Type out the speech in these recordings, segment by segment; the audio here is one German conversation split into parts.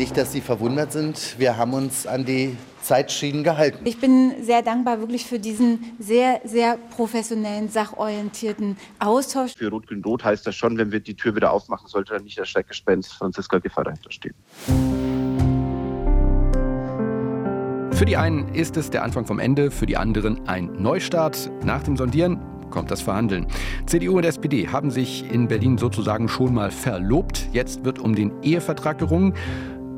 Nicht, dass Sie verwundert sind. Wir haben uns an die Zeitschienen gehalten. Ich bin sehr dankbar wirklich für diesen sehr, sehr professionellen, sachorientierten Austausch. Für Rot-Grün-Rot heißt das schon, wenn wir die Tür wieder aufmachen, sollte dann nicht der Schreckgespenst Franziska Giffey dahinter stehen. Für die einen ist es der Anfang vom Ende, für die anderen ein Neustart. Nach dem Sondieren kommt das Verhandeln. CDU und SPD haben sich in Berlin sozusagen schon mal verlobt. Jetzt wird um den Ehevertrag gerungen.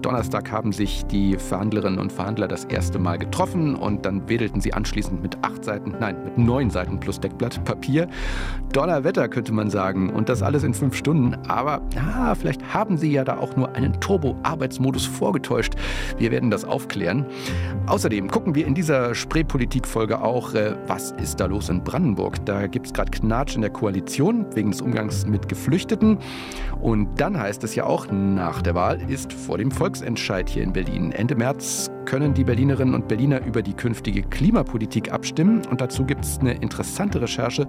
Donnerstag haben sich die Verhandlerinnen und Verhandler das erste Mal getroffen und dann wedelten sie anschließend mit acht Seiten, nein, mit neun Seiten plus Deckblatt Papier. Donnerwetter könnte man sagen und das alles in fünf Stunden. Aber ja, vielleicht haben sie ja da auch nur einen Turbo-Arbeitsmodus vorgetäuscht. Wir werden das aufklären. Außerdem gucken wir in dieser Spreepolitik-Folge auch, äh, was ist da los in Brandenburg. Da gibt es gerade Knatsch in der Koalition wegen des Umgangs mit Geflüchteten. Und dann heißt es ja auch, nach der Wahl ist vor dem Volk Volksentscheid hier in Berlin. Ende März können die Berlinerinnen und Berliner über die künftige Klimapolitik abstimmen. Und dazu gibt es eine interessante Recherche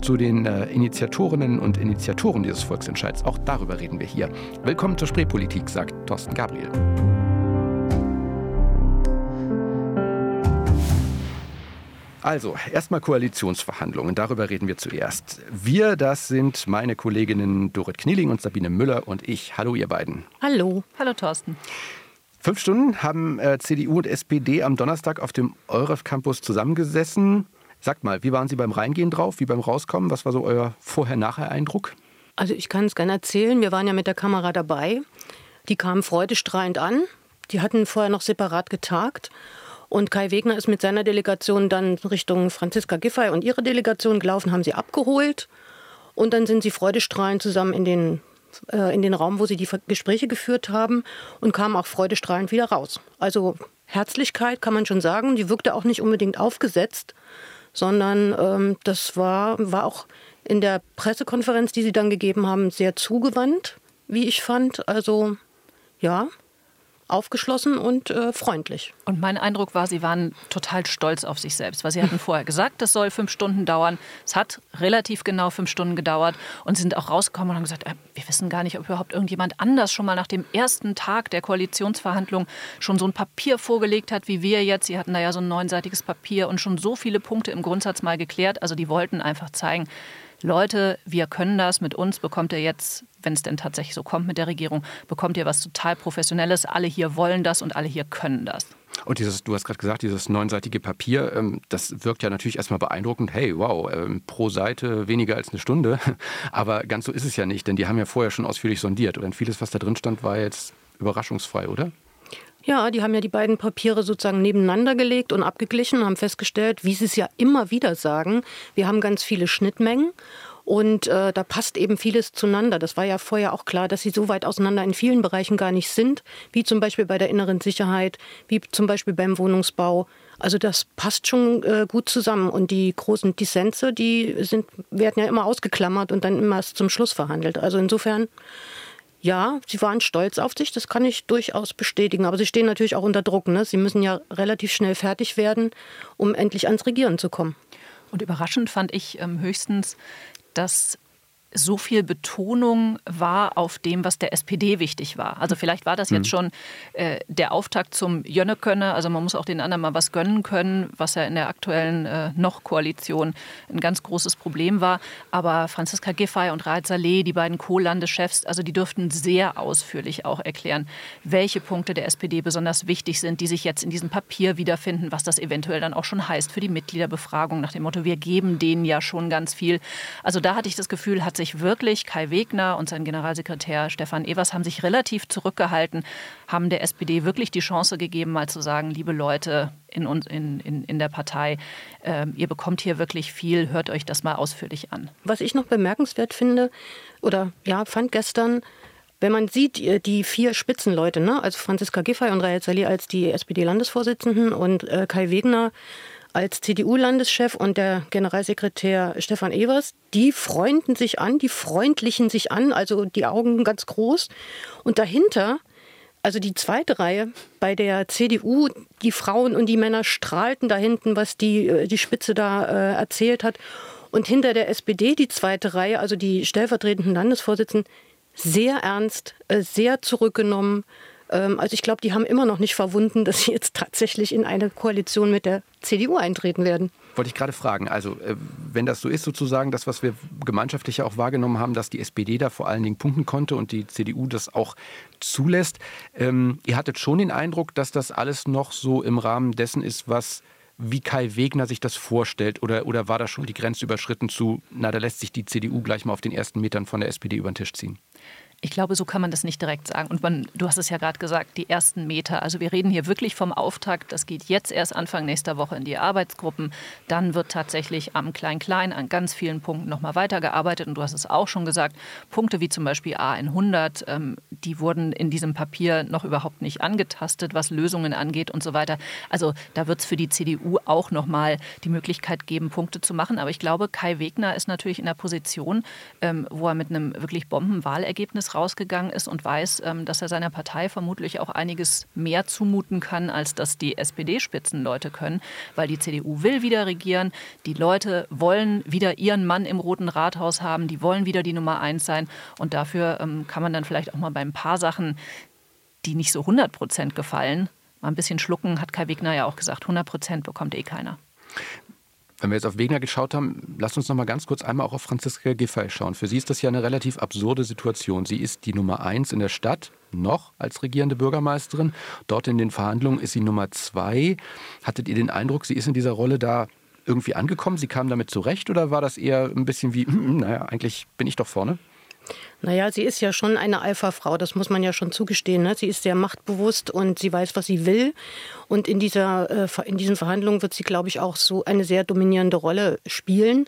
zu den äh, Initiatorinnen und Initiatoren dieses Volksentscheids. Auch darüber reden wir hier. Willkommen zur Spreepolitik, sagt Thorsten Gabriel. Also, erstmal Koalitionsverhandlungen, darüber reden wir zuerst. Wir, das sind meine Kolleginnen Dorit Knieling und Sabine Müller und ich. Hallo, ihr beiden. Hallo. Hallo, Thorsten. Fünf Stunden haben äh, CDU und SPD am Donnerstag auf dem EUREF Campus zusammengesessen. Sagt mal, wie waren Sie beim Reingehen drauf, wie beim Rauskommen? Was war so euer Vorher-Nachher-Eindruck? Also ich kann es gerne erzählen. Wir waren ja mit der Kamera dabei. Die kamen freudestrahlend an. Die hatten vorher noch separat getagt. Und Kai Wegner ist mit seiner Delegation dann Richtung Franziska Giffey und ihre Delegation gelaufen, haben sie abgeholt. Und dann sind sie freudestrahlend zusammen in den, äh, in den Raum, wo sie die Gespräche geführt haben und kamen auch freudestrahlend wieder raus. Also Herzlichkeit kann man schon sagen. Die wirkte auch nicht unbedingt aufgesetzt, sondern ähm, das war, war auch in der Pressekonferenz, die sie dann gegeben haben, sehr zugewandt, wie ich fand. Also ja, aufgeschlossen und äh, freundlich. Und mein Eindruck war, sie waren total stolz auf sich selbst, weil sie hatten vorher gesagt, das soll fünf Stunden dauern. Es hat relativ genau fünf Stunden gedauert und sind auch rausgekommen und haben gesagt, äh, wir wissen gar nicht, ob überhaupt irgendjemand anders schon mal nach dem ersten Tag der Koalitionsverhandlung schon so ein Papier vorgelegt hat, wie wir jetzt. Sie hatten da ja so ein neunseitiges Papier und schon so viele Punkte im Grundsatz mal geklärt. Also die wollten einfach zeigen, Leute, wir können das, mit uns bekommt ihr jetzt, wenn es denn tatsächlich so kommt mit der Regierung, bekommt ihr was total Professionelles. Alle hier wollen das und alle hier können das. Und dieses, du hast gerade gesagt, dieses neunseitige Papier, ähm, das wirkt ja natürlich erstmal beeindruckend. Hey, wow, ähm, pro Seite weniger als eine Stunde. Aber ganz so ist es ja nicht, denn die haben ja vorher schon ausführlich sondiert. Und vieles, was da drin stand, war jetzt überraschungsfrei, oder? Ja, die haben ja die beiden Papiere sozusagen nebeneinander gelegt und abgeglichen, haben festgestellt, wie sie es ja immer wieder sagen, wir haben ganz viele Schnittmengen und äh, da passt eben vieles zueinander. Das war ja vorher auch klar, dass sie so weit auseinander in vielen Bereichen gar nicht sind, wie zum Beispiel bei der inneren Sicherheit, wie zum Beispiel beim Wohnungsbau. Also das passt schon äh, gut zusammen. Und die großen Dissense, die sind, werden ja immer ausgeklammert und dann immer erst zum Schluss verhandelt. Also insofern ja, sie waren stolz auf sich, das kann ich durchaus bestätigen. Aber sie stehen natürlich auch unter Druck. Ne? Sie müssen ja relativ schnell fertig werden, um endlich ans Regieren zu kommen. Und überraschend fand ich ähm, höchstens, dass so viel Betonung war auf dem, was der SPD wichtig war. Also vielleicht war das jetzt mhm. schon äh, der Auftakt zum Jönnekönne. Also man muss auch den anderen mal was gönnen können, was ja in der aktuellen äh, Noch-Koalition ein ganz großes Problem war. Aber Franziska Giffey und Raed Saleh, die beiden Co-Landeschefs, also die dürften sehr ausführlich auch erklären, welche Punkte der SPD besonders wichtig sind, die sich jetzt in diesem Papier wiederfinden, was das eventuell dann auch schon heißt für die Mitgliederbefragung nach dem Motto, wir geben denen ja schon ganz viel. Also da hatte ich das Gefühl, hat sich wirklich, Kai Wegner und sein Generalsekretär Stefan Evers haben sich relativ zurückgehalten, haben der SPD wirklich die Chance gegeben, mal zu sagen, liebe Leute in, in, in, in der Partei, äh, ihr bekommt hier wirklich viel, hört euch das mal ausführlich an. Was ich noch bemerkenswert finde, oder ja, fand gestern, wenn man sieht, die vier Spitzenleute, ne? also Franziska Giffey und Raed Saleh als die SPD-Landesvorsitzenden und äh, Kai Wegner als CDU-Landeschef und der Generalsekretär Stefan Evers, die freunden sich an, die freundlichen sich an, also die Augen ganz groß. Und dahinter, also die zweite Reihe bei der CDU, die Frauen und die Männer strahlten da hinten, was die, äh, die Spitze da äh, erzählt hat. Und hinter der SPD die zweite Reihe, also die stellvertretenden Landesvorsitzenden, sehr ernst, äh, sehr zurückgenommen, also ich glaube, die haben immer noch nicht verwunden, dass sie jetzt tatsächlich in eine Koalition mit der CDU eintreten werden. Wollte ich gerade fragen. Also, äh, wenn das so ist, sozusagen, das, was wir gemeinschaftlich ja auch wahrgenommen haben, dass die SPD da vor allen Dingen punkten konnte und die CDU das auch zulässt, ähm, ihr hattet schon den Eindruck, dass das alles noch so im Rahmen dessen ist, was wie Kai Wegner sich das vorstellt? Oder, oder war da schon die Grenze überschritten zu, na, da lässt sich die CDU gleich mal auf den ersten Metern von der SPD über den Tisch ziehen? Ich glaube, so kann man das nicht direkt sagen. Und man, du hast es ja gerade gesagt, die ersten Meter. Also wir reden hier wirklich vom Auftakt. Das geht jetzt erst Anfang nächster Woche in die Arbeitsgruppen. Dann wird tatsächlich am Klein-Klein an ganz vielen Punkten nochmal weitergearbeitet. Und du hast es auch schon gesagt, Punkte wie zum Beispiel A100, ähm, die wurden in diesem Papier noch überhaupt nicht angetastet, was Lösungen angeht und so weiter. Also da wird es für die CDU auch nochmal die Möglichkeit geben, Punkte zu machen. Aber ich glaube, Kai Wegner ist natürlich in der Position, ähm, wo er mit einem wirklich Bombenwahlergebnis rausgegangen ist und weiß, ähm, dass er seiner Partei vermutlich auch einiges mehr zumuten kann, als das die SPD-Spitzenleute können, weil die CDU will wieder regieren, die Leute wollen wieder ihren Mann im Roten Rathaus haben, die wollen wieder die Nummer eins sein. Und dafür ähm, kann man dann vielleicht auch mal bei ein paar Sachen, die nicht so 100 Prozent gefallen, mal ein bisschen schlucken, hat Kai Wegner ja auch gesagt, 100 Prozent bekommt eh keiner. Wenn wir jetzt auf Wegner geschaut haben, lasst uns noch mal ganz kurz einmal auch auf Franziska Giffey schauen. Für sie ist das ja eine relativ absurde Situation. Sie ist die Nummer eins in der Stadt, noch als regierende Bürgermeisterin. Dort in den Verhandlungen ist sie Nummer zwei. Hattet ihr den Eindruck, sie ist in dieser Rolle da irgendwie angekommen? Sie kam damit zurecht oder war das eher ein bisschen wie, naja, eigentlich bin ich doch vorne? Naja, sie ist ja schon eine Alpha-Frau, das muss man ja schon zugestehen. Ne? Sie ist sehr machtbewusst und sie weiß, was sie will. Und in, dieser, äh, in diesen Verhandlungen wird sie, glaube ich, auch so eine sehr dominierende Rolle spielen.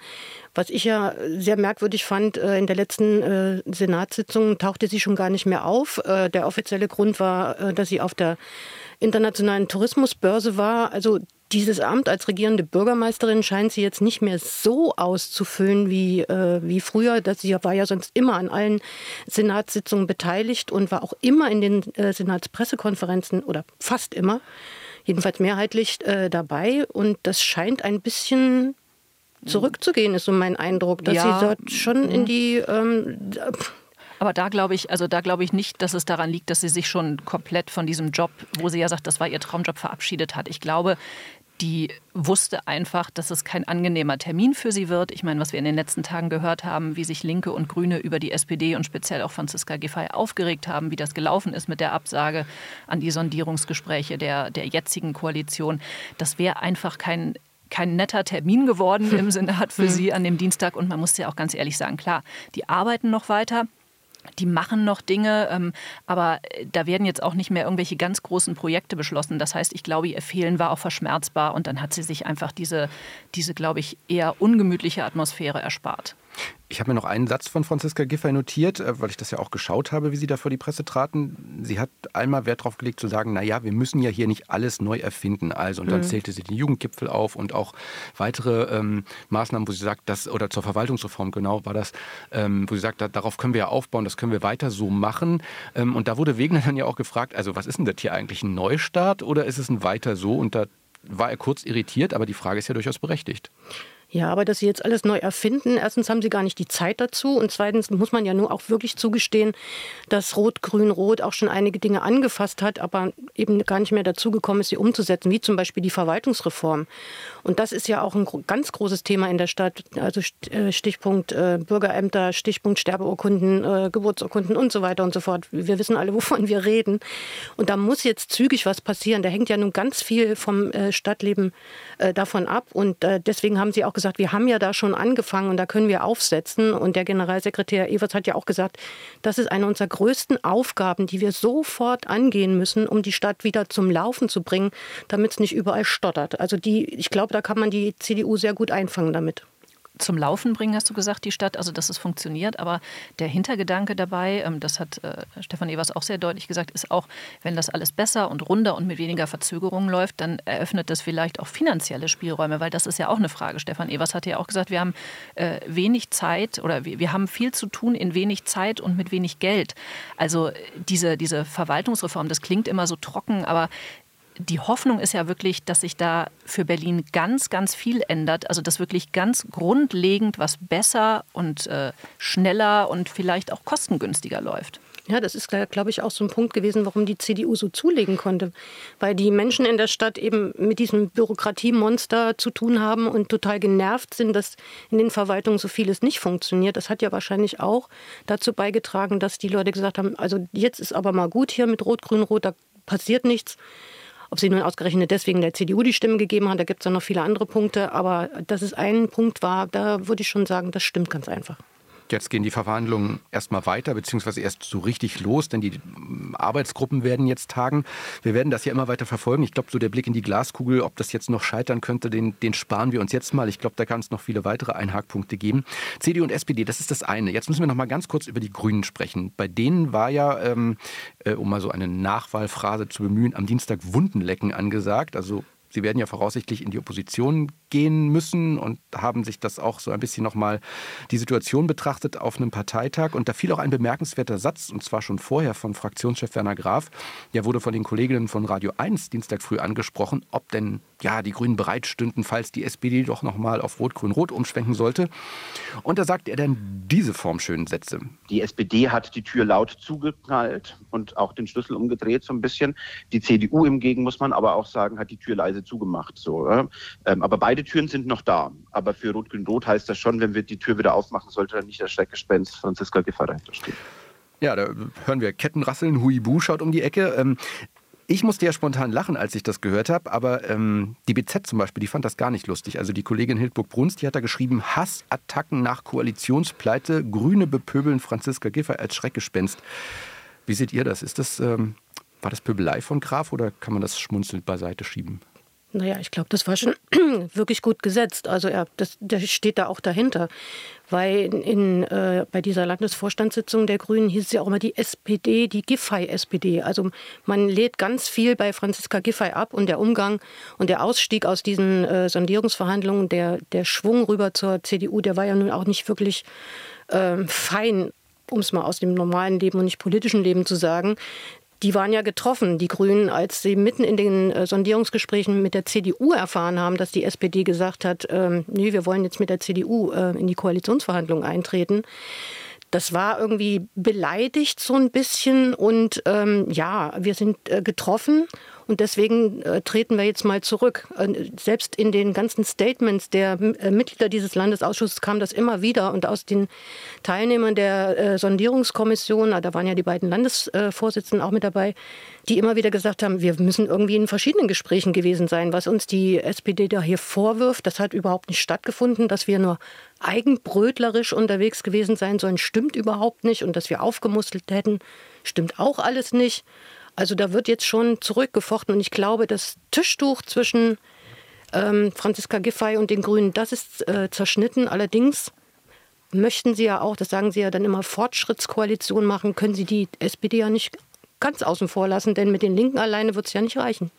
Was ich ja sehr merkwürdig fand, äh, in der letzten äh, Senatssitzung tauchte sie schon gar nicht mehr auf. Der offizielle Grund war, dass sie auf der internationalen Tourismusbörse war. Also dieses Amt als regierende Bürgermeisterin scheint sie jetzt nicht mehr so auszufüllen wie, äh, wie früher. Das, sie war ja sonst immer an allen Senatssitzungen beteiligt und war auch immer in den äh, Senatspressekonferenzen oder fast immer, jedenfalls mehrheitlich äh, dabei. Und das scheint ein bisschen zurückzugehen, ist so mein Eindruck, dass ja. sie dort schon in mhm. die ähm, aber da glaube ich, also da glaube ich nicht, dass es daran liegt, dass sie sich schon komplett von diesem Job, wo sie ja sagt, das war ihr Traumjob, verabschiedet hat. Ich glaube, die wusste einfach, dass es kein angenehmer Termin für sie wird. Ich meine, was wir in den letzten Tagen gehört haben, wie sich Linke und Grüne über die SPD und speziell auch Franziska Giffey aufgeregt haben, wie das gelaufen ist mit der Absage an die Sondierungsgespräche der, der jetzigen Koalition. Das wäre einfach kein kein netter Termin geworden im Senat für sie an dem Dienstag. Und man muss ja auch ganz ehrlich sagen, klar, die arbeiten noch weiter. Die machen noch Dinge, ähm, aber äh, da werden jetzt auch nicht mehr irgendwelche ganz großen Projekte beschlossen. Das heißt, ich glaube, ihr Fehlen war auch verschmerzbar und dann hat sie sich einfach diese, diese glaube ich, eher ungemütliche Atmosphäre erspart. Ich habe mir noch einen Satz von Franziska Giffey notiert, äh, weil ich das ja auch geschaut habe, wie sie da vor die Presse traten. Sie hat einmal Wert darauf gelegt zu sagen, naja, wir müssen ja hier nicht alles neu erfinden. Also, und dann mhm. zählte sie den Jugendgipfel auf und auch weitere ähm, Maßnahmen, wo sie sagt, dass, oder zur Verwaltungsreform genau war das, ähm, wo sie sagt, da, darauf können wir ja aufbauen, das können wir weiter so machen. Ähm, und da wurde Wegner dann ja auch gefragt, also was ist denn das hier eigentlich, ein Neustart oder ist es ein weiter so? Und da war er kurz irritiert, aber die Frage ist ja durchaus berechtigt. Ja, aber dass sie jetzt alles neu erfinden, erstens haben sie gar nicht die Zeit dazu und zweitens muss man ja nur auch wirklich zugestehen, dass Rot, Grün, Rot auch schon einige Dinge angefasst hat, aber eben gar nicht mehr dazu gekommen ist, sie umzusetzen, wie zum Beispiel die Verwaltungsreform. Und das ist ja auch ein ganz großes Thema in der Stadt, also äh, Stichpunkt äh, Bürgerämter, Stichpunkt Sterbeurkunden, äh, Geburtsurkunden und so weiter und so fort. Wir wissen alle, wovon wir reden. Und da muss jetzt zügig was passieren. Da hängt ja nun ganz viel vom Stadtleben davon ab und deswegen haben sie auch gesagt, gesagt, wir haben ja da schon angefangen und da können wir aufsetzen. Und der Generalsekretär Evers hat ja auch gesagt, das ist eine unserer größten Aufgaben, die wir sofort angehen müssen, um die Stadt wieder zum Laufen zu bringen, damit es nicht überall stottert. Also die, ich glaube, da kann man die CDU sehr gut einfangen damit zum Laufen bringen, hast du gesagt, die Stadt, also dass es funktioniert. Aber der Hintergedanke dabei, ähm, das hat äh, Stefan Evers auch sehr deutlich gesagt, ist auch, wenn das alles besser und runder und mit weniger Verzögerungen läuft, dann eröffnet das vielleicht auch finanzielle Spielräume, weil das ist ja auch eine Frage. Stefan Evers hat ja auch gesagt, wir haben äh, wenig Zeit oder wir, haben viel zu tun in wenig Zeit und mit wenig Geld. Also diese, diese Verwaltungsreform, das klingt immer so trocken, aber die Hoffnung ist ja wirklich, dass sich da für Berlin ganz, ganz viel ändert. Also dass wirklich ganz grundlegend was besser und äh, schneller und vielleicht auch kostengünstiger läuft. Ja, das ist, glaube ich, auch so ein Punkt gewesen, warum die CDU so zulegen konnte. Weil die Menschen in der Stadt eben mit diesem Bürokratiemonster zu tun haben und total genervt sind, dass in den Verwaltungen so vieles nicht funktioniert. Das hat ja wahrscheinlich auch dazu beigetragen, dass die Leute gesagt haben, also jetzt ist aber mal gut hier mit Rot, Grün, Rot, da passiert nichts. Ob sie nun ausgerechnet deswegen der CDU die Stimme gegeben hat, da gibt es dann noch viele andere Punkte. Aber dass es ein Punkt war, da würde ich schon sagen, das stimmt ganz einfach. Jetzt gehen die Verhandlungen erstmal weiter, beziehungsweise erst so richtig los, denn die Arbeitsgruppen werden jetzt tagen. Wir werden das ja immer weiter verfolgen. Ich glaube, so der Blick in die Glaskugel, ob das jetzt noch scheitern könnte, den, den sparen wir uns jetzt mal. Ich glaube, da kann es noch viele weitere Einhakpunkte geben. CDU und SPD, das ist das eine. Jetzt müssen wir noch mal ganz kurz über die Grünen sprechen. Bei denen war ja, ähm, äh, um mal so eine Nachwahlphrase zu bemühen, am Dienstag Wundenlecken angesagt. Also Sie werden ja voraussichtlich in die Opposition gehen müssen und haben sich das auch so ein bisschen nochmal die Situation betrachtet auf einem Parteitag. Und da fiel auch ein bemerkenswerter Satz, und zwar schon vorher von Fraktionschef Werner Graf. Der wurde von den Kolleginnen von Radio 1 Dienstag früh angesprochen, ob denn ja die Grünen bereit stünden, falls die SPD doch nochmal auf Rot-Grün-Rot umschwenken sollte. Und da sagte er dann diese formschönen Sätze. Die SPD hat die Tür laut zugeknallt und auch den Schlüssel umgedreht so ein bisschen. Die CDU hingegen, muss man aber auch sagen, hat die Tür leise zugemacht. So, äh? aber beide beide Türen sind noch da. Aber für Rot-Grün-Rot heißt das schon, wenn wir die Tür wieder aufmachen, sollte dann nicht das Schreckgespenst Franziska Giffey dahinter stehen. Ja, da hören wir Kettenrasseln, Huibu schaut um die Ecke. Ähm, ich musste ja spontan lachen, als ich das gehört habe, aber ähm, die BZ zum Beispiel, die fand das gar nicht lustig. Also die Kollegin Hildburg-Bruns, die hat da geschrieben, Hassattacken nach Koalitionspleite, Grüne bepöbeln Franziska Giffey als Schreckgespenst. Wie seht ihr das? Ist das, ähm, war das Pöbelei von Graf oder kann man das schmunzelnd beiseite schieben? Naja, ich glaube, das war schon wirklich gut gesetzt. Also er, das, der steht da auch dahinter. Weil in, äh, bei dieser Landesvorstandssitzung der Grünen hieß es ja auch immer die SPD, die Giffey-SPD. Also man lädt ganz viel bei Franziska Giffey ab und der Umgang und der Ausstieg aus diesen äh, Sondierungsverhandlungen, der, der Schwung rüber zur CDU, der war ja nun auch nicht wirklich äh, fein um es mal aus dem normalen Leben und nicht politischen Leben zu sagen die waren ja getroffen, die Grünen, als sie mitten in den äh, Sondierungsgesprächen mit der CDU erfahren haben, dass die SPD gesagt hat, ähm, nee, wir wollen jetzt mit der CDU äh, in die Koalitionsverhandlungen eintreten. Das war irgendwie beleidigt so ein bisschen und ähm, ja, wir sind äh, getroffen und deswegen äh, treten wir jetzt mal zurück. Äh, selbst in den ganzen Statements der äh, Mitglieder dieses Landesausschusses kam das immer wieder. Und aus den Teilnehmern der äh, Sondierungskommission, da waren ja die beiden Landesvorsitzenden auch mit dabei, die immer wieder gesagt haben, wir müssen irgendwie in verschiedenen Gesprächen gewesen sein. Was uns die SPD da hier vorwirft, das hat überhaupt nicht stattgefunden, dass wir nur eigenbrötlerisch unterwegs gewesen sein sollen, stimmt überhaupt nicht. Und dass wir aufgemustelt hätten, stimmt auch alles nicht. Also da wird jetzt schon zurückgefochten und ich glaube, das Tischtuch zwischen ähm, Franziska Giffey und den Grünen, das ist äh, zerschnitten. Allerdings möchten sie ja auch, das sagen sie ja dann immer, Fortschrittskoalition machen, können sie die SPD ja nicht ganz außen vor lassen, denn mit den Linken alleine wird es ja nicht reichen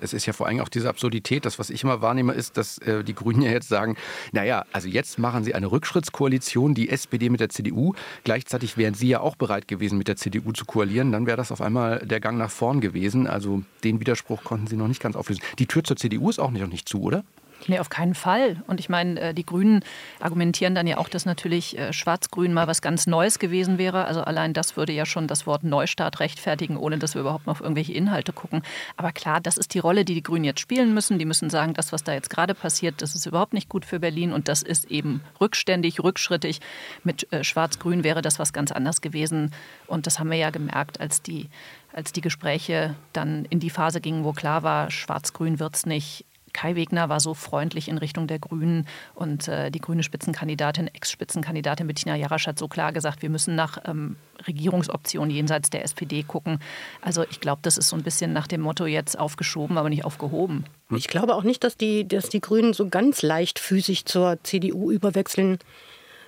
es ist ja vor allem auch diese Absurdität. Das, was ich immer wahrnehme, ist, dass äh, die Grünen ja jetzt sagen, naja, also jetzt machen sie eine Rückschrittskoalition, die SPD mit der CDU. Gleichzeitig wären sie ja auch bereit gewesen, mit der CDU zu koalieren. Dann wäre das auf einmal der Gang nach vorn gewesen. Also den Widerspruch konnten sie noch nicht ganz auflösen. Die Tür zur CDU ist auch noch nicht zu, oder? Nee, auf keinen Fall. Und ich meine, äh, die Grünen argumentieren dann ja auch, dass natürlich äh, Schwarz-Grün mal was ganz Neues gewesen wäre. Also allein das würde ja schon das Wort Neustart rechtfertigen, ohne dass wir überhaupt noch auf irgendwelche Inhalte gucken. Aber klar, das ist die Rolle, die die Grünen jetzt spielen müssen. Die müssen sagen, das, was da jetzt gerade passiert, das ist überhaupt nicht gut für Berlin und das ist eben rückständig, rückschrittig. Mit äh, Schwarz-Grün wäre das was ganz anderes gewesen. Und das haben wir ja gemerkt, als die als die Gespräche dann in die Phase gingen, wo klar war, Schwarz-Grün wird es nicht, Kai Wegner war so freundlich in Richtung der Grünen und äh, die grüne Spitzenkandidatin, Ex-Spitzenkandidatin Bettina Jarasch hat so klar gesagt, wir müssen nach ähm, Regierungsoptionen jenseits der SPD gucken. Also ich glaube, das ist so ein bisschen nach dem Motto jetzt aufgeschoben, aber nicht aufgehoben. Ich glaube auch nicht, dass die, dass die Grünen so ganz leichtfüßig zur CDU überwechseln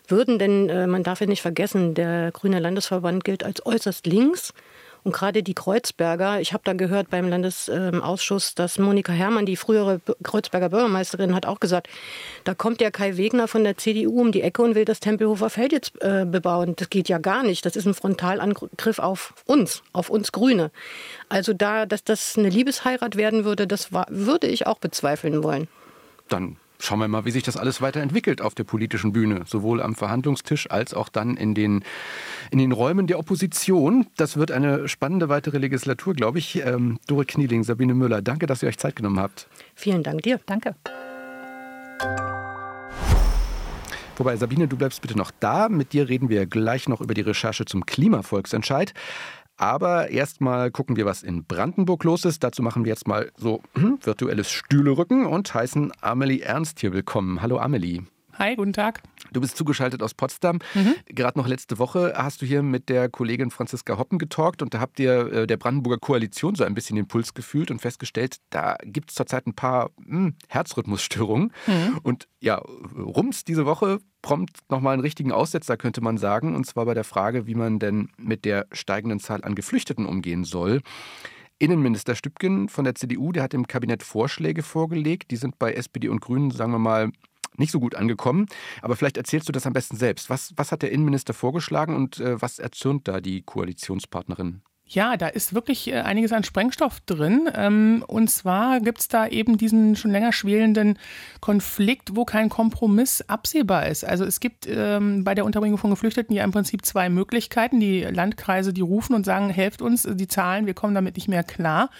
würden, denn äh, man darf ja nicht vergessen, der Grüne Landesverband gilt als äußerst links Und gerade die Kreuzberger, ich habe da gehört beim Landesausschuss, dass Monika Herrmann, die frühere Kreuzberger Bürgermeisterin, hat auch gesagt, da kommt der Kai Wegner von der CDU um die Ecke und will das Tempelhofer Feld jetzt äh, bebauen. Das geht ja gar nicht. Das ist ein Frontalangriff auf uns, auf uns Grüne. Also da, dass das eine Liebesheirat werden würde, das war, würde ich auch bezweifeln wollen. Dann schauen wir mal, wie sich das alles weiterentwickelt auf der politischen Bühne, sowohl am Verhandlungstisch als auch dann in den, in den Räumen der Opposition. Das wird eine spannende weitere Legislatur, glaube ich. Ähm, Dore Knieling, Sabine Müller, danke, dass ihr euch Zeit genommen habt. Vielen Dank dir. Danke. Wobei, Sabine, du bleibst bitte noch da. Mit dir reden wir gleich noch über die Recherche zum Klimavolksentscheid. Aber erstmal gucken wir, was in Brandenburg los ist. Dazu machen wir jetzt mal so hm, virtuelles Stühlerücken und heißen Amelie Ernst hier willkommen. Hallo Amelie. Hi, guten Tag. Du bist zugeschaltet aus Potsdam. Mhm. Gerade noch letzte Woche hast du hier mit der Kollegin Franziska Hoppen getalkt und da habt ihr äh, der Brandenburger Koalition so ein bisschen den Puls gefühlt und festgestellt, da gibt es zurzeit ein paar hm, Herzrhythmusstörungen. Mhm. Und ja, rums diese Woche prompt nochmal einen richtigen Aussetzer, könnte man sagen, und zwar bei der Frage, wie man denn mit der steigenden Zahl an Geflüchteten umgehen soll. Innenminister Stübgen von der CDU, der hat im Kabinett Vorschläge vorgelegt. Die sind bei SPD und Grünen, sagen wir mal, nicht so gut angekommen. Aber vielleicht erzählst du das am besten selbst. Was, was hat der Innenminister vorgeschlagen und äh, was erzürnt da die Koalitionspartnerin? Ja, da ist wirklich äh, einiges an Sprengstoff drin. Ähm, und zwar gibt es da eben diesen schon länger schwelenden Konflikt, wo kein Kompromiss absehbar ist. Also es gibt ähm, bei der Unterbringung von Geflüchteten ja im Prinzip zwei Möglichkeiten. Die Landkreise, die rufen und sagen, helft uns, die Zahlen, wir kommen damit nicht mehr klar.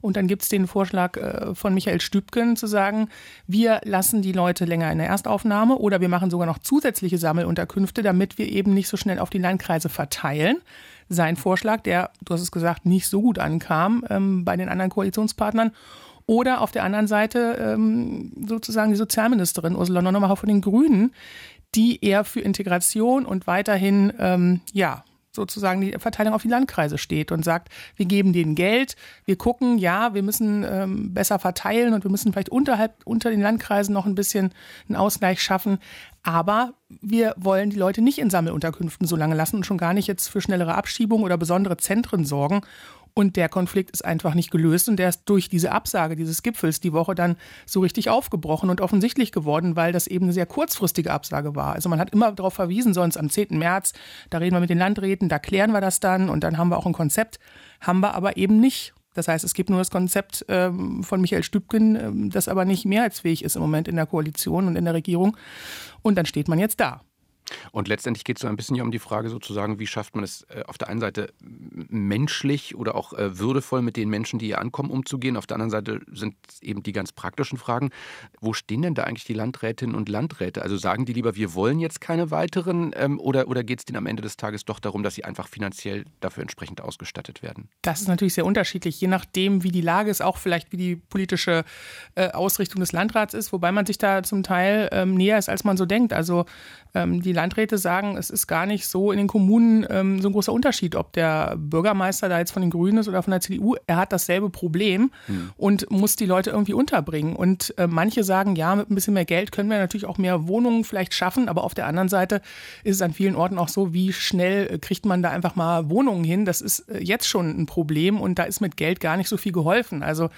Und dann gibt es den Vorschlag äh, von Michael Stübken zu sagen, wir lassen die Leute länger in der Erstaufnahme oder wir machen sogar noch zusätzliche Sammelunterkünfte, damit wir eben nicht so schnell auf die Landkreise verteilen sein Vorschlag, der, du hast es gesagt, nicht so gut ankam ähm, bei den anderen Koalitionspartnern. Oder auf der anderen Seite ähm, sozusagen die Sozialministerin Ursula Nonnemacher von den Grünen, die eher für Integration und weiterhin ähm, ja sozusagen die Verteilung auf die Landkreise steht und sagt, wir geben denen Geld, wir gucken, ja, wir müssen ähm, besser verteilen und wir müssen vielleicht unterhalb unter den Landkreisen noch ein bisschen einen Ausgleich schaffen, aber wir wollen die Leute nicht in Sammelunterkünften so lange lassen und schon gar nicht jetzt für schnellere Abschiebung oder besondere Zentren sorgen. Und der Konflikt ist einfach nicht gelöst und der ist durch diese Absage dieses Gipfels die Woche dann so richtig aufgebrochen und offensichtlich geworden, weil das eben eine sehr kurzfristige Absage war. Also man hat immer darauf verwiesen, sonst am 10. März, da reden wir mit den Landräten, da klären wir das dann und dann haben wir auch ein Konzept, haben wir aber eben nicht. Das heißt, es gibt nur das Konzept ähm, von Michael Stübken, ähm, das aber nicht mehrheitsfähig ist im Moment in der Koalition und in der Regierung. Und dann steht man jetzt da. Und letztendlich geht es so ein bisschen um die Frage sozusagen, wie schafft man es äh, auf der einen Seite menschlich oder auch äh, würdevoll mit den Menschen, die hier ankommen, umzugehen. Auf der anderen Seite sind eben die ganz praktischen Fragen. Wo stehen denn da eigentlich die Landrätinnen und Landräte? Also sagen die lieber, wir wollen jetzt keine weiteren ähm, oder, oder geht es denen am Ende des Tages doch darum, dass sie einfach finanziell dafür entsprechend ausgestattet werden? Das ist natürlich sehr unterschiedlich, je nachdem, wie die Lage ist, auch vielleicht wie die politische äh, Ausrichtung des Landrats ist, wobei man sich da zum Teil ähm, näher ist, als man so denkt. Also ähm, die Landräte sagen, es ist gar nicht so in den Kommunen ähm, so ein großer Unterschied, ob der Bürgermeister da jetzt von den Grünen ist oder von der CDU. Er hat dasselbe Problem mhm. und muss die Leute irgendwie unterbringen. Und äh, manche sagen, ja, mit ein bisschen mehr Geld können wir natürlich auch mehr Wohnungen vielleicht schaffen, aber auf der anderen Seite ist es an vielen Orten auch so, wie schnell äh, kriegt man da einfach mal Wohnungen hin. Das ist äh, jetzt schon ein Problem und da ist mit Geld gar nicht so viel geholfen. Also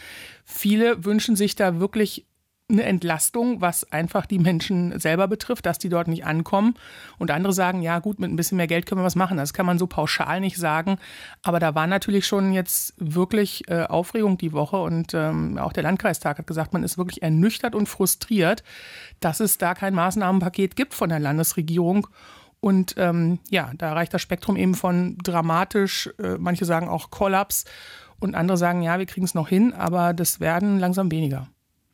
viele wünschen sich da wirklich eine Entlastung, was einfach die Menschen selber betrifft, dass die dort nicht ankommen. Und andere sagen, ja gut, mit ein bisschen mehr Geld können wir was machen. Das kann man so pauschal nicht sagen. Aber da war natürlich schon jetzt wirklich äh, Aufregung die Woche. Und ähm, auch der Landkreistag hat gesagt, man ist wirklich ernüchtert und frustriert, dass es da kein Maßnahmenpaket gibt von der Landesregierung. Und ähm, ja, da reicht das Spektrum eben von dramatisch, äh, manche sagen auch Kollaps und andere sagen, ja, wir kriegen es noch hin, aber das werden langsam weniger.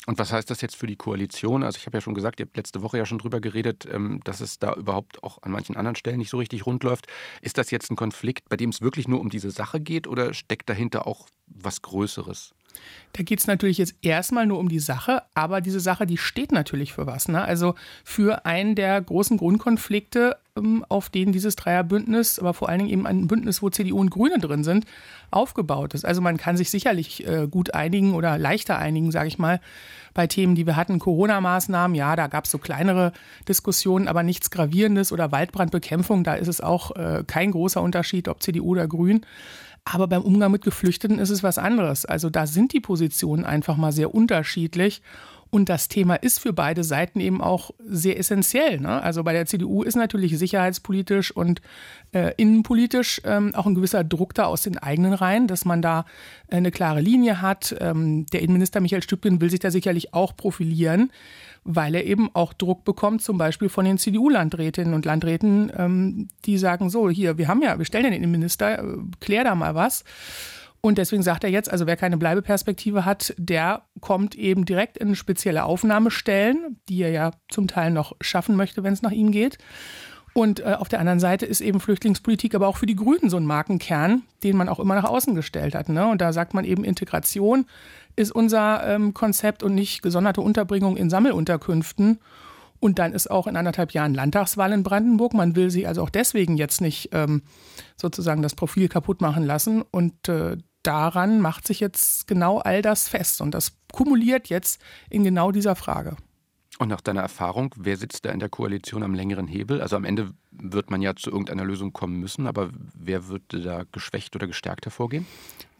Und was heißt das jetzt für die Koalition? Also ich habe ja schon gesagt, ihr habt letzte Woche ja schon drüber geredet, ähm, dass es da überhaupt auch an manchen anderen Stellen nicht so richtig rund läuft. Ist das jetzt ein Konflikt, bei dem es wirklich nur um diese Sache geht oder steckt dahinter auch was Größeres? Da geht es natürlich jetzt erstmal nur um die Sache, aber diese Sache, die steht natürlich für was. Ne? Also für einen der großen Grundkonflikte, ähm, auf denen dieses Dreierbündnis, aber vor allen Dingen eben ein Bündnis, wo CDU und Grüne drin sind, aufgebaut ist. Also man kann sich sicherlich äh, gut einigen oder leichter einigen, sage ich mal, bei Themen, die wir hatten. Corona-Maßnahmen, ja, da gab es so kleinere Diskussionen, aber nichts Gravierendes oder Waldbrandbekämpfung, da ist es auch äh, kein großer Unterschied, ob CDU oder Grün. Aber beim Umgang mit Geflüchteten ist es was anderes. Also da sind die Positionen einfach mal sehr unterschiedlich. Und das Thema ist für beide Seiten eben auch sehr essentiell. Ne? Also bei der CDU ist natürlich sicherheitspolitisch und äh, innenpolitisch ähm, auch ein gewisser Druck da aus den eigenen Reihen, dass man da äh, eine klare Linie hat. Ähm, der Innenminister Michael Stübgen will sich da sicherlich auch profilieren weil er eben auch Druck bekommt, zum Beispiel von den CDU-Landrätinnen und Landräten, ähm, die sagen so, hier, wir haben ja, wir stellen ja den Innenminister, äh, klär da mal was. Und deswegen sagt er jetzt, also wer keine Bleibeperspektive hat, der kommt eben direkt in spezielle Aufnahmestellen, die er ja zum Teil noch schaffen möchte, wenn es nach ihm geht. Und äh, auf der anderen Seite ist eben Flüchtlingspolitik aber auch für die Grünen so ein Markenkern, den man auch immer nach außen gestellt hat. Ne? Und da sagt man eben Integration ist unser ähm, Konzept und nicht gesonderte Unterbringung in Sammelunterkünften. Und dann ist auch in anderthalb Jahren Landtagswahl in Brandenburg. Man will sie also auch deswegen jetzt nicht ähm, sozusagen das Profil kaputt machen lassen. Und äh, daran macht sich jetzt genau all das fest. Und das kumuliert jetzt in genau dieser Frage. Und nach deiner Erfahrung, wer sitzt da in der Koalition am längeren Hebel? Also am Ende wird man ja zu irgendeiner Lösung kommen müssen, aber wer wird da geschwächt oder gestärkt hervorgehen?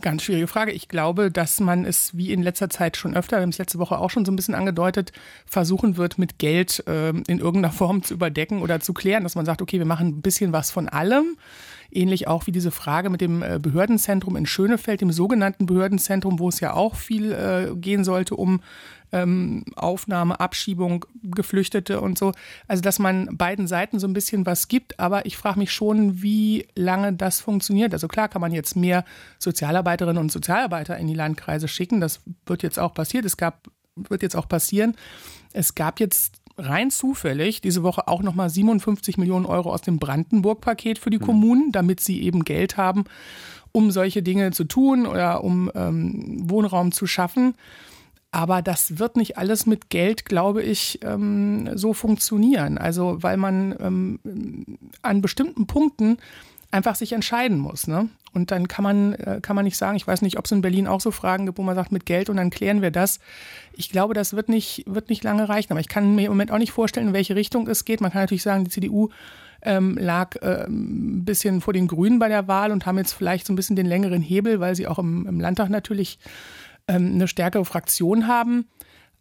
Ganz schwierige Frage. Ich glaube, dass man es wie in letzter Zeit schon öfter, wir haben es letzte Woche auch schon so ein bisschen angedeutet, versuchen wird, mit Geld äh, in irgendeiner Form zu überdecken oder zu klären, dass man sagt, okay, wir machen ein bisschen was von allem Ähnlich auch wie diese Frage mit dem äh, Behördenzentrum in Schönefeld, dem sogenannten Behördenzentrum, wo es ja auch viel äh, gehen sollte um ähm, Aufnahme, Abschiebung, Geflüchtete und so. Also, dass man beiden Seiten so ein bisschen was gibt, aber ich frage mich schon, wie lange das funktioniert. Also klar kann man jetzt mehr Sozialarbeiterinnen und Sozialarbeiter in die Landkreise schicken. Das wird jetzt auch passiert. Es gab, wird jetzt auch passieren. Es gab jetzt rein zufällig diese Woche auch nochmal 57 Millionen Euro aus dem Brandenburg-Paket für die. Kommunen, damit sie eben Geld haben, um solche Dinge zu tun oder um ähm, Wohnraum zu schaffen. Aber das wird nicht alles mit Geld, glaube ich, ähm, so funktionieren. Also weil man ähm, an bestimmten Punkten einfach sich entscheiden muss. Ne? Und dann kann man, äh, kann man nicht sagen, ich weiß nicht, ob es in Berlin auch so Fragen gibt, wo man sagt, mit Geld und dann klären wir das. Ich glaube, das wird nicht, wird nicht lange reichen. Aber ich kann mir im Moment auch nicht vorstellen, in welche Richtung es geht. Man kann natürlich sagen, die CDU ähm, lag äh, ein bisschen vor den Grünen bei der Wahl und haben jetzt vielleicht so ein bisschen den längeren Hebel, weil sie auch im, im Landtag natürlich ähm, eine stärkere Fraktion haben.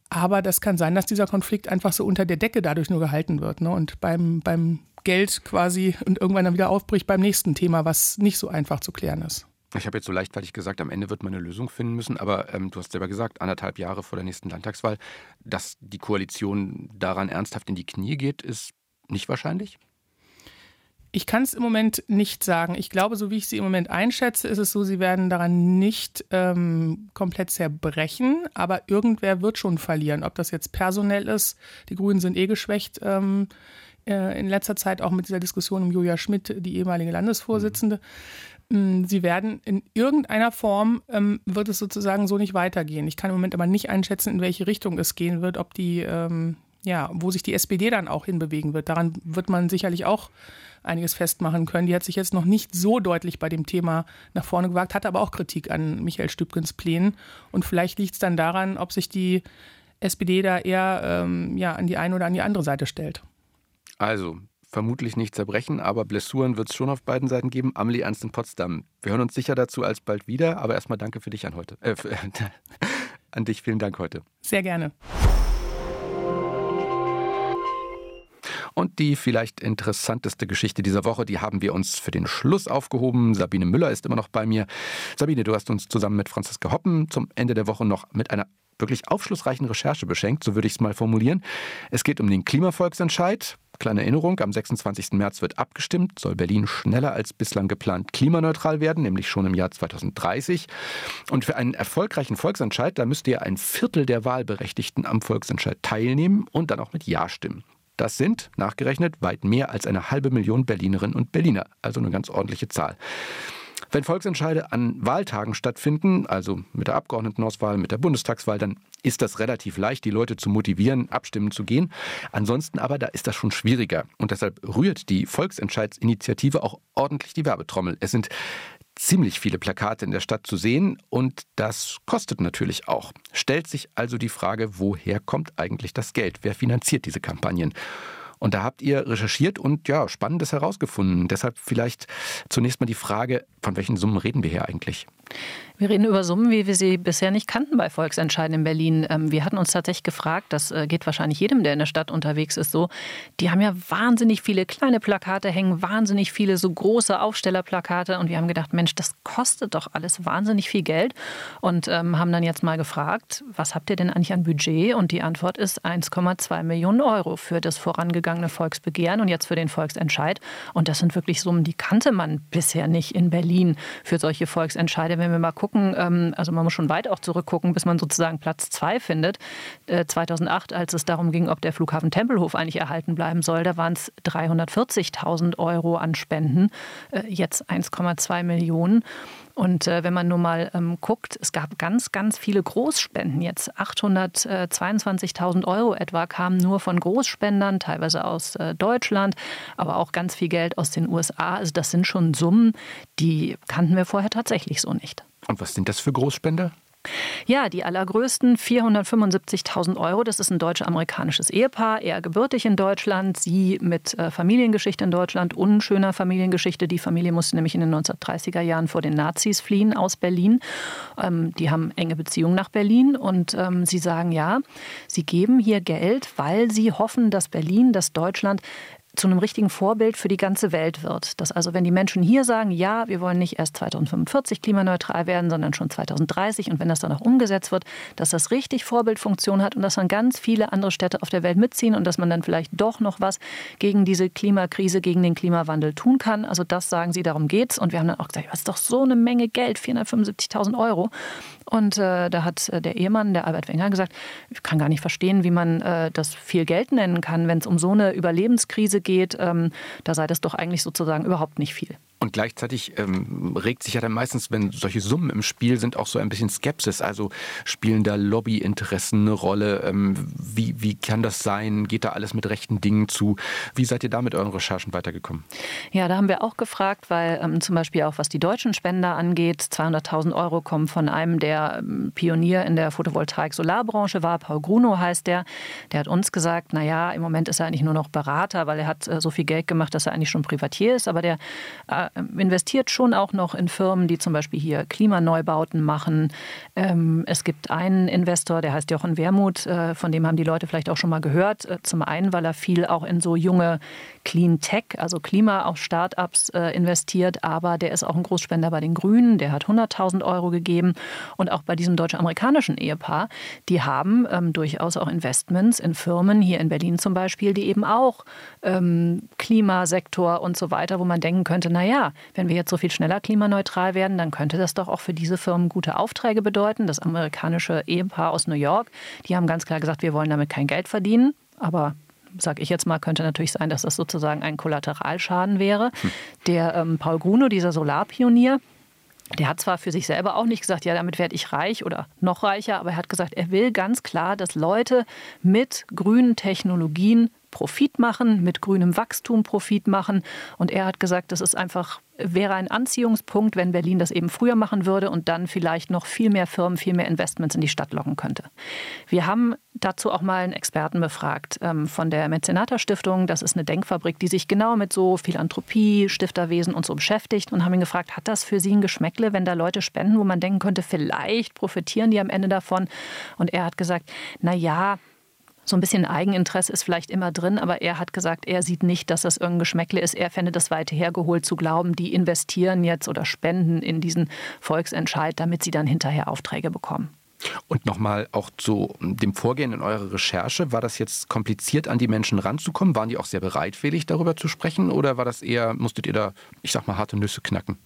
Aber das kann sein, dass dieser Konflikt einfach so unter der Decke dadurch nur gehalten wird. Ne? Und beim, beim Geld quasi und irgendwann dann wieder aufbricht beim nächsten Thema, was nicht so einfach zu klären ist. Ich habe jetzt so leichtfertig gesagt, am Ende wird man eine Lösung finden müssen, aber ähm, du hast selber gesagt, anderthalb Jahre vor der nächsten Landtagswahl, dass die Koalition daran ernsthaft in die Knie geht, ist nicht wahrscheinlich? Ich kann es im Moment nicht sagen. Ich glaube, so wie ich sie im Moment einschätze, ist es so, sie werden daran nicht ähm, komplett zerbrechen, aber irgendwer wird schon verlieren. Ob das jetzt personell ist, die Grünen sind eh geschwächt. Ähm, äh, in letzter Zeit auch mit dieser Diskussion um Julia Schmidt, die ehemalige Landesvorsitzende. Mhm. Sie werden in irgendeiner Form, ähm, wird es sozusagen so nicht weitergehen. Ich kann im Moment aber nicht einschätzen, in welche Richtung es gehen wird, ob die, ähm, ja, wo sich die SPD dann auch hinbewegen wird. Daran wird man sicherlich auch einiges festmachen können. Die hat sich jetzt noch nicht so deutlich bei dem Thema nach vorne gewagt, hat aber auch Kritik an Michael Stübgens Plänen. Und vielleicht liegt es dann daran, ob sich die SPD da eher ähm, ja, an die eine oder an die andere Seite stellt. Also, vermutlich nicht zerbrechen, aber Blessuren wird es schon auf beiden Seiten geben. Amelie Ernst in Potsdam. Wir hören uns sicher dazu alsbald wieder, aber erstmal danke für dich an heute. Äh, für, an dich vielen Dank heute. Sehr gerne. Und die vielleicht interessanteste Geschichte dieser Woche, die haben wir uns für den Schluss aufgehoben. Sabine Müller ist immer noch bei mir. Sabine, du hast uns zusammen mit Franziska Hoppen zum Ende der Woche noch mit einer wirklich aufschlussreichen Recherche beschenkt, so würde ich es mal formulieren. Es geht um den Klimavolksentscheid. Kleine Erinnerung, am 26. März wird abgestimmt, soll Berlin schneller als bislang geplant klimaneutral werden, nämlich schon im Jahr 2030. Und für einen erfolgreichen Volksentscheid, da müsste ja ein Viertel der Wahlberechtigten am Volksentscheid teilnehmen und dann auch mit Ja stimmen. Das sind, nachgerechnet, weit mehr als eine halbe Million Berlinerinnen und Berliner, also eine ganz ordentliche Zahl. Wenn Volksentscheide an Wahltagen stattfinden, also mit der Abgeordnetenauswahl, mit der Bundestagswahl, dann ist das relativ leicht, die Leute zu motivieren, abstimmen zu gehen. Ansonsten aber, da ist das schon schwieriger. Und deshalb rührt die Volksentscheidsinitiative auch ordentlich die Werbetrommel. Es sind ziemlich viele Plakate in der Stadt zu sehen und das kostet natürlich auch. Stellt sich also die Frage, woher kommt eigentlich das Geld? Wer finanziert diese Kampagnen? Und da habt ihr recherchiert und ja, Spannendes herausgefunden. Deshalb vielleicht zunächst mal die Frage, Von welchen Summen reden wir hier eigentlich? Wir reden über Summen, wie wir sie bisher nicht kannten bei Volksentscheiden in Berlin. Ähm, wir hatten uns tatsächlich gefragt, das äh, geht wahrscheinlich jedem, der in der Stadt unterwegs ist, so. Die haben ja wahnsinnig viele kleine Plakate hängen, wahnsinnig viele so große Aufstellerplakate. Und wir haben gedacht, Mensch, das kostet doch alles wahnsinnig viel Geld. Und ähm, haben dann jetzt mal gefragt, was habt ihr denn eigentlich an Budget? Und die Antwort ist 1,2 Millionen Euro für das vorangegangene Volksbegehren und jetzt für den Volksentscheid. Und das sind wirklich Summen, die kannte man bisher nicht in Berlin für solche Volksentscheide. Wenn wir mal gucken, gucken, ähm, also man muss schon weit auch zurückgucken, bis man sozusagen Platz zwei findet. 2008, äh, als es darum ging, ob der Flughafen Tempelhof eigentlich erhalten bleiben soll, da waren es 340.000 Euro an Spenden, äh, jetzt 1,2 Millionen. Und äh, wenn man nur mal ähm, guckt, es gab ganz, ganz viele Großspenden jetzt. 822.000 Euro etwa kamen nur von Großspendern, teilweise aus äh, Deutschland, aber auch ganz viel Geld aus den USA. Also das sind schon Summen, die kannten wir vorher tatsächlich so nicht. Und was sind das für Großspender? Ja, die allergrößten 475.000 Euro. Das ist ein deutsch-amerikanisches Ehepaar, er gebürtig in Deutschland, sie mit äh, Familiengeschichte in Deutschland, unschöner Familiengeschichte. Die Familie musste nämlich in den 1930er Jahren vor den Nazis fliehen aus Berlin. Ähm, die haben enge Beziehungen nach Berlin und ähm, sie sagen ja, sie geben hier Geld, weil sie hoffen, dass Berlin, dass Deutschland zu einem richtigen Vorbild für die ganze Welt wird. Dass also, wenn die Menschen hier sagen, ja, wir wollen nicht erst 2045 klimaneutral werden, sondern schon 2030 und wenn das dann auch umgesetzt wird, dass das richtig Vorbildfunktion hat und dass dann ganz viele andere Städte auf der Welt mitziehen und dass man dann vielleicht doch noch was gegen diese Klimakrise, gegen den Klimawandel tun kann. Also das sagen sie, darum geht's. Und wir haben dann auch gesagt, das ist doch so eine Menge Geld, 475.000 Euro. Und äh, da hat äh, der Ehemann, der Albert Wenger, gesagt, ich kann gar nicht verstehen, wie man äh, das viel Geld nennen kann, wenn es um so eine Überlebenskrise geht. Ähm, da sei das doch eigentlich sozusagen überhaupt nicht viel. Und gleichzeitig ähm, regt sich ja dann meistens, wenn solche Summen im Spiel sind, auch so ein bisschen Skepsis. Also spielen da Lobbyinteressen eine Rolle? Ähm, wie, wie kann das sein? Geht da alles mit rechten Dingen zu? Wie seid ihr da mit euren Recherchen weitergekommen? Ja, da haben wir auch gefragt, weil ähm, zum Beispiel auch was die deutschen Spender angeht, 200.000 Euro kommen von einem, der ähm, Pionier in der Photovoltaik-Solarbranche war, Paul Gruno heißt der. Der hat uns gesagt, naja, im Moment ist er eigentlich nur noch Berater, weil er hat äh, so viel Geld gemacht, dass er eigentlich schon Privatier ist, aber der äh, investiert schon auch noch in Firmen, die zum Beispiel hier Klimaneubauten machen. Ähm, es gibt einen Investor, der heißt Jochen Wermuth, äh, von dem haben die Leute vielleicht auch schon mal gehört. Äh, zum einen, weil er viel auch in so junge Clean Tech, also Klima, auch Startups äh, investiert, aber der ist auch ein Großspender bei den Grünen, der hat 100.000 Euro gegeben. Und auch bei diesem deutsch-amerikanischen Ehepaar, die haben ähm, durchaus auch Investments in Firmen, hier in Berlin zum Beispiel, die eben auch ähm, Klimasektor und so weiter, wo man denken könnte, naja, wenn wir jetzt so viel schneller klimaneutral werden, dann könnte das doch auch für diese Firmen gute Aufträge bedeuten. Das amerikanische Ehepaar aus New York, die haben ganz klar gesagt, wir wollen damit kein Geld verdienen. Aber sage ich jetzt mal, könnte natürlich sein, dass das sozusagen ein Kollateralschaden wäre. Hm. Der ähm, Paul Gruno, dieser Solarpionier, der hat zwar für sich selber auch nicht gesagt, ja, damit werde ich reich oder noch reicher, aber er hat gesagt, er will ganz klar, dass Leute mit grünen Technologien Profit machen, mit grünem Wachstum Profit machen. Und er hat gesagt, das ist einfach, wäre ein Anziehungspunkt, wenn Berlin das eben früher machen würde und dann vielleicht noch viel mehr Firmen, viel mehr Investments in die Stadt locken könnte. Wir haben dazu auch mal einen Experten befragt ähm, von der Mäzenata Stiftung. Das ist eine Denkfabrik, die sich genau mit so Philanthropie, Stifterwesen und so beschäftigt und haben ihn gefragt, hat das für Sie ein Geschmäckle, wenn da Leute spenden, wo man denken könnte, vielleicht profitieren die am Ende davon? Und er hat gesagt, na ja, so ein bisschen Eigeninteresse ist vielleicht immer drin, aber er hat gesagt, er sieht nicht, dass das irgendein Geschmäckle ist. Er fände das weit hergeholt zu glauben, die investieren jetzt oder spenden in diesen Volksentscheid, damit sie dann hinterher Aufträge bekommen. Und nochmal auch zu dem Vorgehen in eurer Recherche. War das jetzt kompliziert, an die Menschen ranzukommen? Waren die auch sehr bereitwillig, darüber zu sprechen? Oder war das eher, musstet ihr da, ich sag mal, harte Nüsse knacken?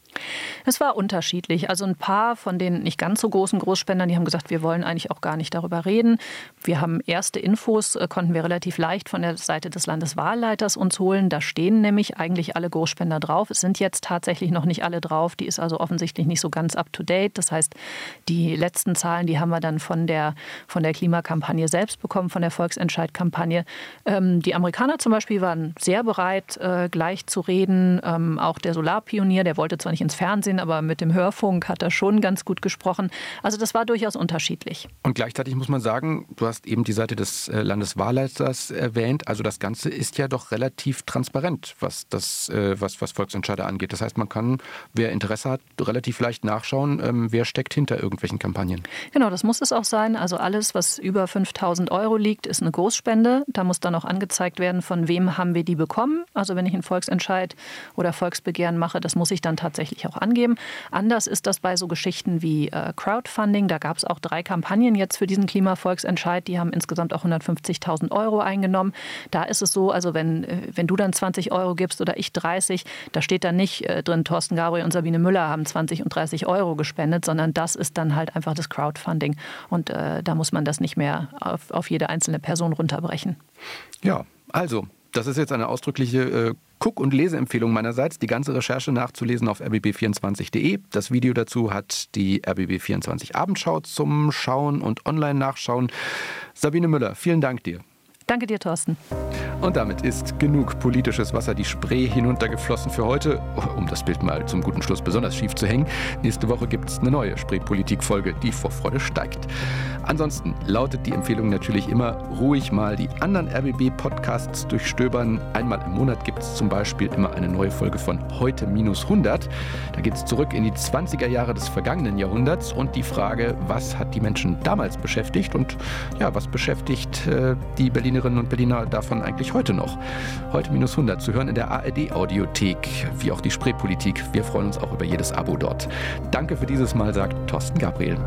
Es war unterschiedlich. Also ein paar von den nicht ganz so großen Großspendern, die haben gesagt, wir wollen eigentlich auch gar nicht darüber reden. Wir haben erste Infos, äh, konnten wir relativ leicht von der Seite des Landeswahlleiters uns holen. Da stehen nämlich eigentlich alle Großspender drauf. Es sind jetzt tatsächlich noch nicht alle drauf. Die ist also offensichtlich nicht so ganz up-to-date. Das heißt, die letzten Zahlen, die die haben wir dann von der, von der Klimakampagne selbst bekommen, von der Volksentscheid-Kampagne. Ähm, die Amerikaner zum Beispiel waren sehr bereit, äh, gleich zu reden. Ähm, auch der Solarpionier, der wollte zwar nicht ins Fernsehen, aber mit dem Hörfunk hat er schon ganz gut gesprochen. Also das war durchaus unterschiedlich. Und gleichzeitig muss man sagen, du hast eben die Seite des äh, Landeswahlleiters erwähnt. Also das Ganze ist ja doch relativ transparent, was das, äh, was, was Volksentscheider angeht. Das heißt, man kann, wer Interesse hat, relativ leicht nachschauen, ähm, wer steckt hinter irgendwelchen Kampagnen. Genau, das muss es auch sein. Also alles, was über 5000 Euro liegt, ist eine Großspende. Da muss dann auch angezeigt werden, von wem haben wir die bekommen. Also wenn ich einen Volksentscheid oder Volksbegehren mache, das muss ich dann tatsächlich auch angeben. Anders ist das bei so Geschichten wie äh, Crowdfunding. Da gab es auch drei Kampagnen jetzt für diesen Klimavolksentscheid. Die haben insgesamt auch 150.000 Euro eingenommen. Da ist es so, also wenn, äh, wenn du dann 20 Euro gibst oder ich 30, da steht dann nicht äh, drin, Thorsten Gabriel und Sabine Müller haben 20 und 30 Euro gespendet, sondern das ist dann halt einfach das Crowdfunding. Und äh, da muss man das nicht mehr auf, auf jede einzelne Person runterbrechen. Ja, also das ist jetzt eine ausdrückliche äh, Guck- und Leseempfehlung meinerseits. Die ganze Recherche nachzulesen auf rbb24.de. Das Video dazu hat die RBB24 Abendschau zum Schauen und Online-Nachschauen. Sabine Müller, vielen Dank dir. Danke dir, Thorsten. Und damit ist genug politisches Wasser die Spree hinuntergeflossen für heute, um das Bild mal zum guten Schluss besonders schief zu hängen. Nächste Woche gibt es eine neue Spreepolitik-Folge, die vor Freude steigt. Ansonsten lautet die Empfehlung natürlich immer, ruhig mal die anderen RBB-Podcasts durchstöbern. Einmal im Monat gibt es zum Beispiel immer eine neue Folge von Heute minus 100. Da geht es zurück in die 20er Jahre des vergangenen Jahrhunderts und die Frage, was hat die Menschen damals beschäftigt und ja, was beschäftigt äh, die Berliner Berlinerinnen und Berliner davon eigentlich heute noch. Heute minus 100 zu hören in der ARD-Audiothek, wie auch die Spreepolitik. Wir freuen uns auch über jedes Abo dort. Danke für dieses Mal, sagt Thorsten Gabriel.